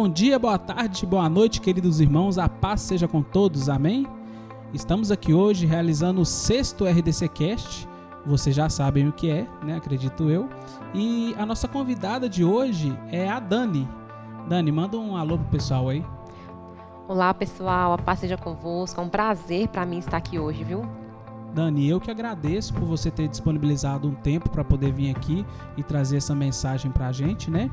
Bom dia, boa tarde, boa noite, queridos irmãos. A paz seja com todos. Amém? Estamos aqui hoje realizando o sexto RDC Cast. Vocês já sabem o que é, né? Acredito eu. E a nossa convidada de hoje é a Dani. Dani, manda um alô pro pessoal aí. Olá, pessoal. A paz seja convosco. É um prazer para mim estar aqui hoje, viu? Dani, eu que agradeço por você ter disponibilizado um tempo para poder vir aqui e trazer essa mensagem para a gente, né?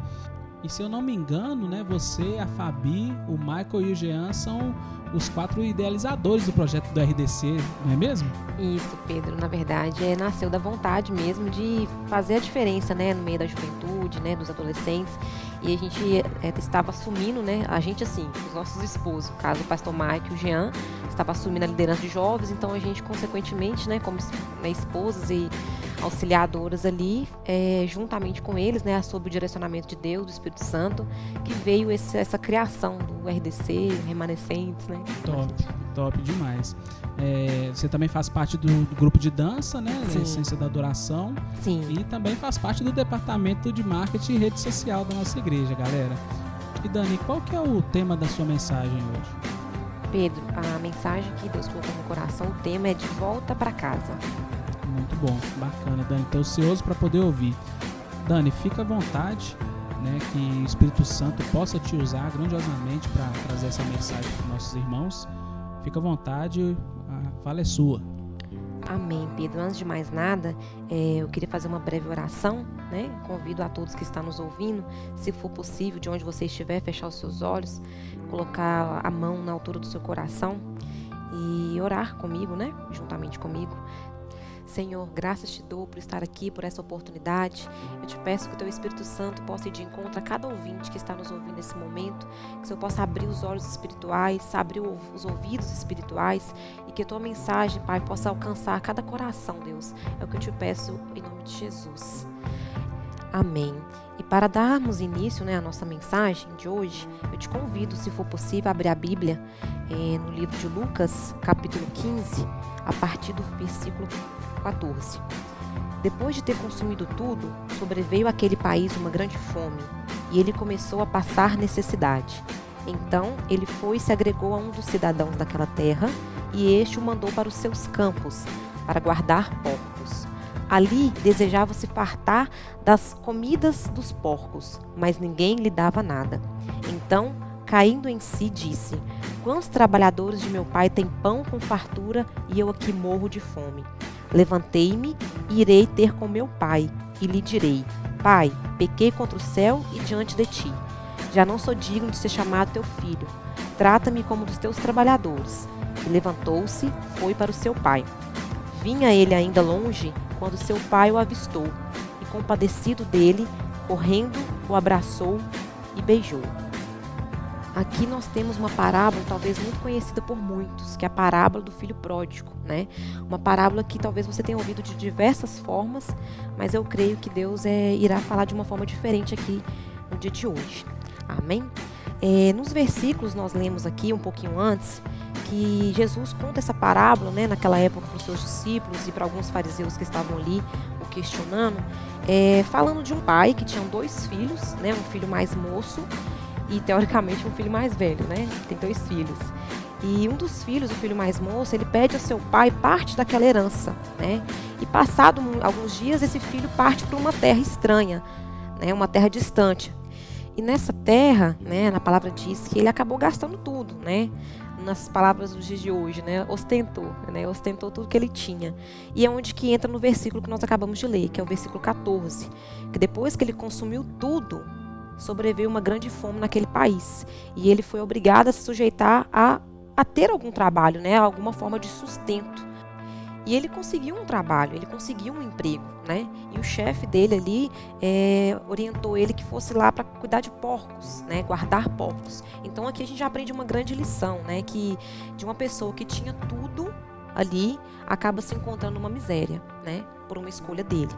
E se eu não me engano, né, você, a Fabi, o Michael e o Jean são os quatro idealizadores do projeto do RDC, não é mesmo? Isso, Pedro. Na verdade, é, nasceu da vontade mesmo de fazer a diferença, né, no meio da juventude, né, dos adolescentes. E a gente é, estava assumindo, né, a gente assim, os nossos esposos, no caso o pastor Mike e o Jean, estava assumindo a liderança de jovens, então a gente, consequentemente, né, como né, esposas e auxiliadoras ali, é, juntamente com eles, né, sob o direcionamento de Deus, do Espírito Santo, que veio esse, essa criação do RDC, remanescentes, né? Top, top demais. É, você também faz parte do, do, grupo de dança, né? Sim. Essência da Adoração. Sim. E também faz parte do departamento de marketing e rede social da nossa igreja, galera. E Dani, qual que é o tema da sua mensagem hoje? Pedro, a mensagem que Deus colocou no coração, o tema é de volta para casa. Muito bom, bacana, Dani. Estou ansioso para poder ouvir. Dani, fica à vontade, né, que o Espírito Santo possa te usar grandiosamente para trazer essa mensagem para nossos irmãos. Fica à vontade, a fala é sua. Amém, Pedro. Antes de mais nada, é, eu queria fazer uma breve oração, né? Convido a todos que estão nos ouvindo, se for possível, de onde você estiver, fechar os seus olhos, colocar a mão na altura do seu coração e orar comigo, né? Juntamente comigo. Senhor, graças te dou por estar aqui, por essa oportunidade. Eu te peço que o teu Espírito Santo possa ir de encontro a cada ouvinte que está nos ouvindo nesse momento, que o Senhor possa abrir os olhos espirituais, abrir os ouvidos espirituais e que a tua mensagem, Pai, possa alcançar cada coração, Deus. É o que eu te peço em nome de Jesus. Amém. E para darmos início né, à nossa mensagem de hoje, eu te convido, se for possível, a abrir a Bíblia eh, no livro de Lucas, capítulo 15, a partir do versículo 14. Depois de ter consumido tudo, sobreveio àquele país uma grande fome, e ele começou a passar necessidade. Então ele foi e se agregou a um dos cidadãos daquela terra, e este o mandou para os seus campos, para guardar porcos. Ali desejava se fartar das comidas dos porcos, mas ninguém lhe dava nada. Então, caindo em si, disse: Quantos trabalhadores de meu pai têm pão com fartura e eu aqui morro de fome? Levantei-me e irei ter com meu pai, e lhe direi: Pai, pequei contra o céu e diante de ti. Já não sou digno de ser chamado teu filho. Trata-me como dos teus trabalhadores. E levantou-se, foi para o seu pai. Vinha ele ainda longe quando seu pai o avistou, e compadecido dele, correndo, o abraçou e beijou. Aqui nós temos uma parábola talvez muito conhecida por muitos, que é a parábola do filho pródigo, né? Uma parábola que talvez você tenha ouvido de diversas formas, mas eu creio que Deus é, irá falar de uma forma diferente aqui no dia de hoje. Amém? É, nos versículos nós lemos aqui um pouquinho antes que Jesus conta essa parábola, né, naquela época para os seus discípulos e para alguns fariseus que estavam ali o questionando, é, falando de um pai que tinha dois filhos, né, um filho mais moço e teoricamente um filho mais velho, né? Tem dois filhos. E um dos filhos, o filho mais moço, ele pede ao seu pai parte daquela herança, né? E passado alguns dias, esse filho parte para uma terra estranha, né? Uma terra distante. E nessa terra, né, na palavra diz que ele acabou gastando tudo, né? Nas palavras dos dias de hoje, né? Ostentou, né? Ostentou tudo que ele tinha. E é onde que entra no versículo que nós acabamos de ler, que é o versículo 14, que depois que ele consumiu tudo, sobreveio uma grande fome naquele país e ele foi obrigado a se sujeitar a, a ter algum trabalho, né, alguma forma de sustento. E ele conseguiu um trabalho, ele conseguiu um emprego, né? E o chefe dele ali é, orientou ele que fosse lá para cuidar de porcos, né? Guardar porcos. Então aqui a gente já aprende uma grande lição, né? Que de uma pessoa que tinha tudo ali acaba se encontrando numa miséria, né? Por uma escolha dele.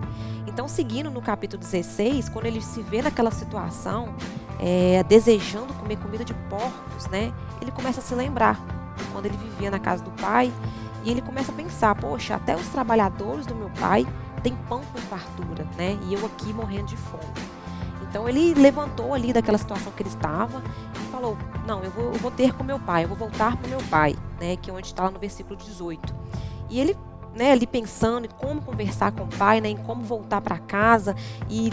Então, seguindo no capítulo 16, quando ele se vê naquela situação, é, desejando comer comida de porcos, né? Ele começa a se lembrar quando ele vivia na casa do pai e ele começa a pensar: poxa, até os trabalhadores do meu pai têm pão com fartura, né? E eu aqui morrendo de fome. Então ele levantou ali daquela situação que ele estava falou: Não, eu vou, eu vou ter com meu pai, eu vou voltar para meu pai, né? Que é onde está lá no versículo 18. E ele, né, ali pensando em como conversar com o pai, né? Em como voltar para casa e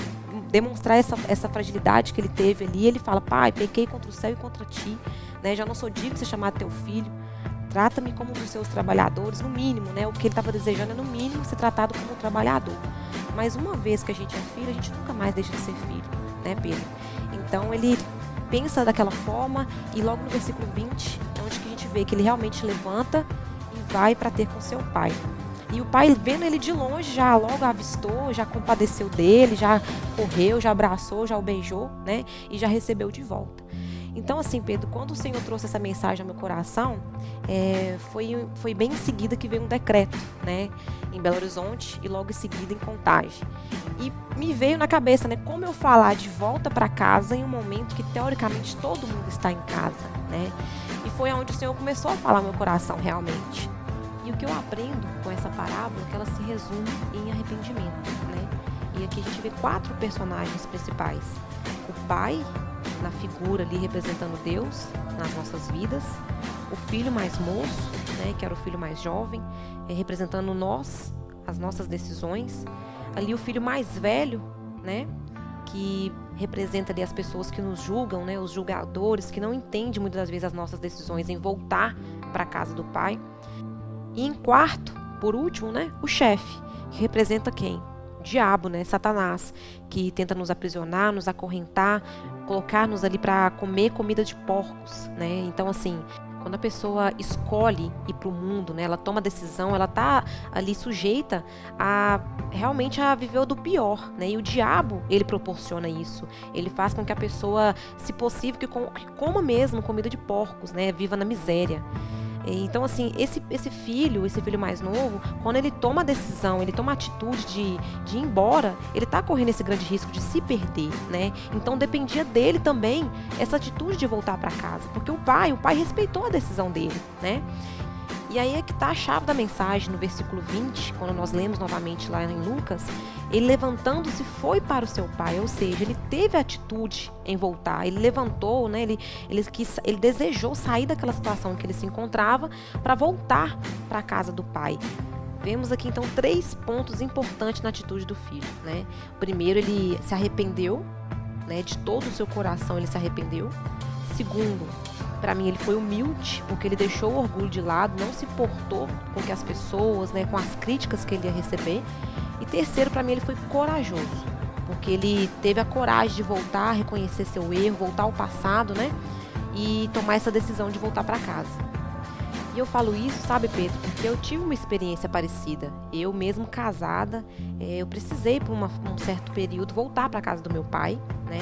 demonstrar essa, essa fragilidade que ele teve ali. Ele fala: Pai, pequei contra o céu e contra ti, né? Já não sou digno de ser chamado teu filho. Trata-me como um dos seus trabalhadores, no mínimo, né? O que ele estava desejando é, no mínimo, ser tratado como um trabalhador. Mas uma vez que a gente é filho, a gente nunca mais deixa de ser filho, né, Pedro? Então ele pensa daquela forma e logo no versículo 20, é onde que a gente vê que ele realmente levanta e vai para ter com seu pai. E o pai, vendo ele de longe, já logo avistou, já compadeceu dele, já correu, já abraçou, já o beijou, né? E já recebeu de volta. Então, assim, Pedro, quando o Senhor trouxe essa mensagem ao meu coração, é, foi, foi bem em seguida que veio um decreto, né? Em Belo Horizonte e logo em seguida em Contagem. E me veio na cabeça, né? Como eu falar de volta para casa em um momento que, teoricamente, todo mundo está em casa, né? E foi onde o Senhor começou a falar meu coração, realmente. E o que eu aprendo com essa parábola é que ela se resume em arrependimento, né? E aqui a gente vê quatro personagens principais. O pai, na figura ali representando Deus nas nossas vidas. O filho mais moço, né, que era o filho mais jovem, é, representando nós, as nossas decisões. Ali o filho mais velho, né, que representa ali as pessoas que nos julgam, né, os julgadores, que não entendem muitas das vezes as nossas decisões em voltar para a casa do pai. E em quarto, por último, né, o chefe, que representa quem? diabo, né, Satanás, que tenta nos aprisionar, nos acorrentar, colocar-nos ali para comer comida de porcos, né? Então assim, quando a pessoa escolhe ir para o mundo, né, ela toma decisão, ela tá ali sujeita a realmente a viver do pior, né? E o diabo, ele proporciona isso. Ele faz com que a pessoa, se possível, que, coma mesmo comida de porcos, né? Viva na miséria. Então, assim, esse, esse filho, esse filho mais novo, quando ele toma a decisão, ele toma a atitude de, de ir embora, ele está correndo esse grande risco de se perder, né? Então, dependia dele também essa atitude de voltar para casa, porque o pai, o pai respeitou a decisão dele, né? E aí é que está a chave da mensagem no versículo 20, quando nós lemos novamente lá em Lucas. Ele levantando-se foi para o seu pai, ou seja, ele teve atitude em voltar, ele levantou, né? ele, ele, quis, ele desejou sair daquela situação em que ele se encontrava para voltar para a casa do pai. Vemos aqui então três pontos importantes na atitude do filho. Né? Primeiro, ele se arrependeu, né? de todo o seu coração ele se arrependeu. Segundo, para mim ele foi humilde, porque ele deixou o orgulho de lado, não se portou com que as pessoas, né, com as críticas que ele ia receber. E terceiro, para mim ele foi corajoso, porque ele teve a coragem de voltar, reconhecer seu erro, voltar ao passado, né? E tomar essa decisão de voltar para casa. E eu falo isso, sabe, Pedro, porque eu tive uma experiência parecida. Eu mesmo casada, é, eu precisei por uma, um certo período voltar para casa do meu pai, né?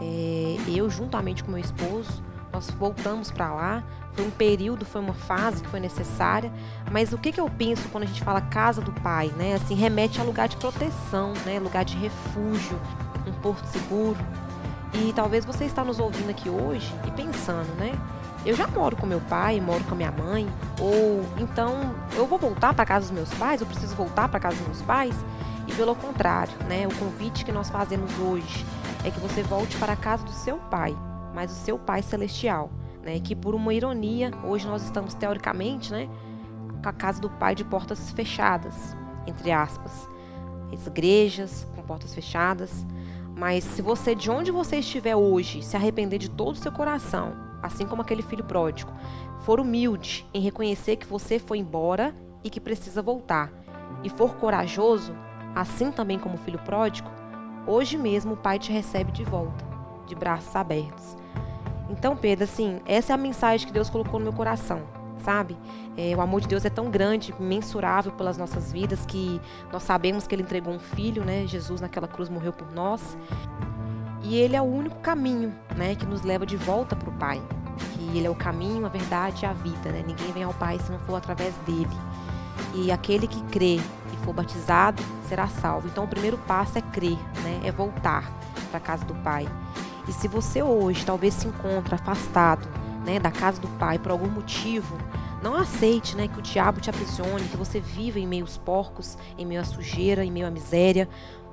É, eu juntamente com meu esposo nós voltamos para lá. Foi um período, foi uma fase que foi necessária. Mas o que, que eu penso quando a gente fala casa do pai, né? Assim, remete a lugar de proteção, né? Lugar de refúgio, um porto seguro. E talvez você está nos ouvindo aqui hoje e pensando, né? Eu já moro com meu pai, moro com minha mãe, ou então eu vou voltar para casa dos meus pais, eu preciso voltar para casa dos meus pais? E pelo contrário, né? O convite que nós fazemos hoje é que você volte para a casa do seu pai, mas o seu Pai Celestial, né? Que por uma ironia, hoje nós estamos teoricamente, né? Com a casa do Pai de portas fechadas, entre aspas. As igrejas com portas fechadas. Mas se você, de onde você estiver hoje, se arrepender de todo o seu coração, assim como aquele filho pródigo, for humilde em reconhecer que você foi embora e que precisa voltar, e for corajoso, assim também como o filho pródigo, hoje mesmo o Pai te recebe de volta, de braços abertos. Então, Pedro, assim, essa é a mensagem que Deus colocou no meu coração, sabe? É, o amor de Deus é tão grande, mensurável pelas nossas vidas, que nós sabemos que Ele entregou um filho, né? Jesus naquela cruz morreu por nós. E Ele é o único caminho, né? Que nos leva de volta para o Pai. Que Ele é o caminho, a verdade e a vida, né? Ninguém vem ao Pai se não for através dele. E aquele que crê e for batizado será salvo. Então, o primeiro passo é crer, né? É voltar para a casa do Pai. E se você hoje talvez se encontra afastado né, da casa do Pai por algum motivo, não aceite né, que o diabo te aprisione, que você viva em meio aos porcos, em meio à sujeira, em meio à miséria.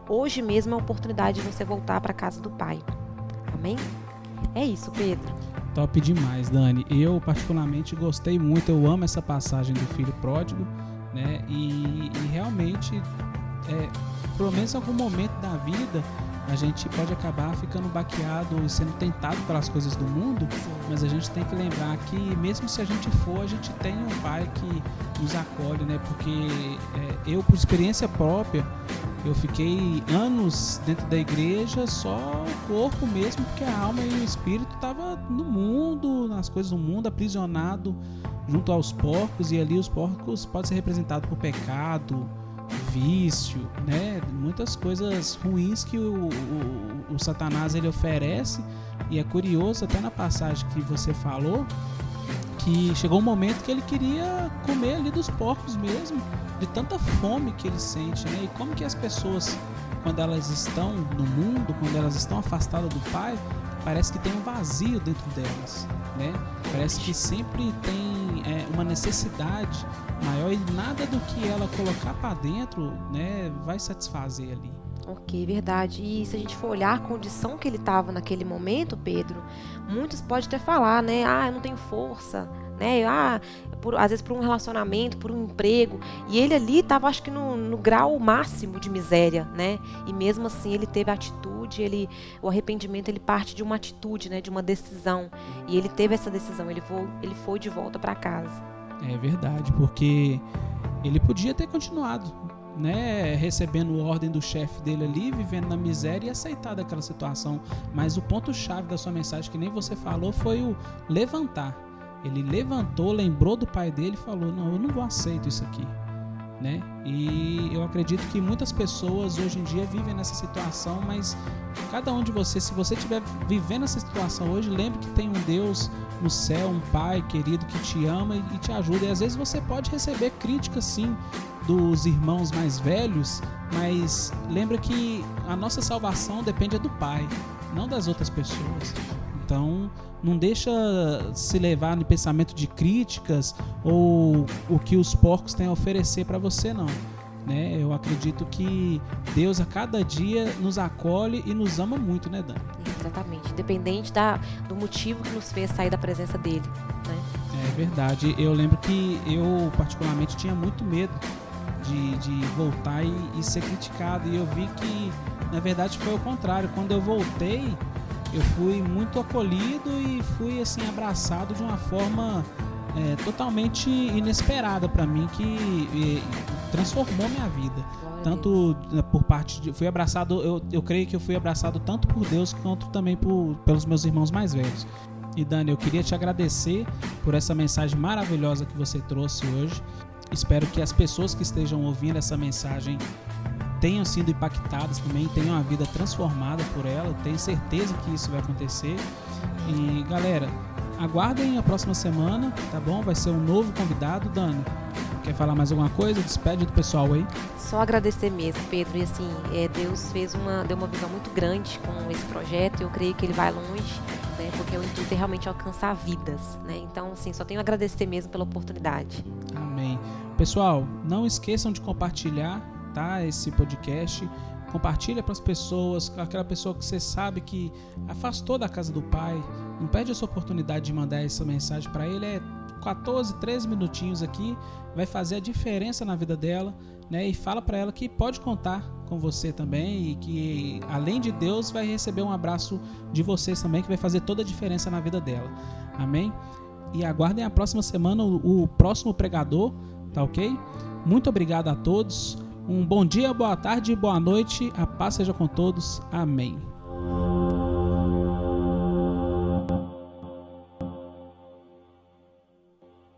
Hoje mesmo é a oportunidade de você voltar para a casa do Pai. Amém? É isso, Pedro. Top demais, Dani. Eu particularmente gostei muito, eu amo essa passagem do filho pródigo, né? E, e realmente, é, pelo menos em algum momento da vida, a gente pode acabar ficando baqueado e sendo tentado pelas coisas do mundo, mas a gente tem que lembrar que mesmo se a gente for, a gente tem um pai que nos acolhe, né? Porque é, eu, por experiência própria, eu fiquei anos dentro da igreja só o corpo mesmo, porque a alma e o espírito estavam no mundo, nas coisas do mundo, aprisionado junto aos porcos, e ali os porcos podem ser representados por pecado, vício, né? Muitas coisas ruins que o, o, o, Satanás ele oferece. E é curioso, até na passagem que você falou, que chegou um momento que ele queria comer ali dos porcos mesmo, de tanta fome que ele sente, né? E como que as pessoas, quando elas estão no mundo, quando elas estão afastadas do Pai, parece que tem um vazio dentro delas, né? Parece que sempre tem é, uma necessidade maior e nada do que ela colocar para dentro, né, vai satisfazer ali. Ok, verdade. E se a gente for olhar a condição que ele estava naquele momento, Pedro, muitos podem até falar, né? Ah, eu não tenho força, né? Ah, por, às vezes por um relacionamento, por um emprego. E ele ali estava, acho que no, no, grau máximo de miséria, né? E mesmo assim ele teve atitude, ele, o arrependimento ele parte de uma atitude, né? De uma decisão. E ele teve essa decisão. Ele foi, ele foi de volta para casa. É verdade, porque ele podia ter continuado, né, recebendo ordem do chefe dele ali, vivendo na miséria e aceitar daquela situação. Mas o ponto chave da sua mensagem que nem você falou foi o levantar. Ele levantou, lembrou do pai dele e falou: "Não, eu não vou aceitar isso aqui" né? E eu acredito que muitas pessoas hoje em dia vivem nessa situação, mas cada um de vocês, se você estiver vivendo essa situação hoje, lembre que tem um Deus no céu, um Pai querido que te ama e te ajuda. E às vezes você pode receber críticas sim dos irmãos mais velhos, mas lembra que a nossa salvação depende do Pai, não das outras pessoas. Então, não deixa se levar no pensamento de críticas ou o que os porcos têm a oferecer para você, não. Né? Eu acredito que Deus a cada dia nos acolhe e nos ama muito, né, Dan? Exatamente, independente da, do motivo que nos fez sair da presença dele, né? É verdade. Eu lembro que eu particularmente tinha muito medo de, de voltar e, e ser criticado e eu vi que na verdade foi o contrário. Quando eu voltei, eu fui muito acolhido e fui assim abraçado de uma forma é, totalmente inesperada para mim que transformou minha vida. Tanto por parte de fui abraçado eu, eu creio que eu fui abraçado tanto por Deus quanto também por, pelos meus irmãos mais velhos. E Dani eu queria te agradecer por essa mensagem maravilhosa que você trouxe hoje. Espero que as pessoas que estejam ouvindo essa mensagem tenham sido impactadas também, tenham a vida transformada por ela. Tenho certeza que isso vai acontecer. E galera, aguardem a próxima semana, tá bom? Vai ser um novo convidado, Dani. Quer falar mais alguma coisa? Despede do pessoal aí. Só agradecer mesmo, Pedro. E assim, é, Deus fez uma, deu uma visão muito grande com esse projeto. Eu creio que ele vai longe, né? Porque o intuito é realmente alcançar vidas, né? Então, assim, só tenho a agradecer mesmo pela oportunidade. Amém. Pessoal, não esqueçam de compartilhar tá esse podcast, compartilha para as pessoas, aquela pessoa que você sabe que afastou da casa do pai, não perde essa oportunidade de mandar essa mensagem para ele, é 14, 13 minutinhos aqui, vai fazer a diferença na vida dela, né? E fala para ela que pode contar com você também e que além de Deus vai receber um abraço de vocês também que vai fazer toda a diferença na vida dela. Amém? E aguardem a próxima semana o, o próximo pregador, tá OK? Muito obrigado a todos. Um bom dia, boa tarde, boa noite. A paz seja com todos. Amém.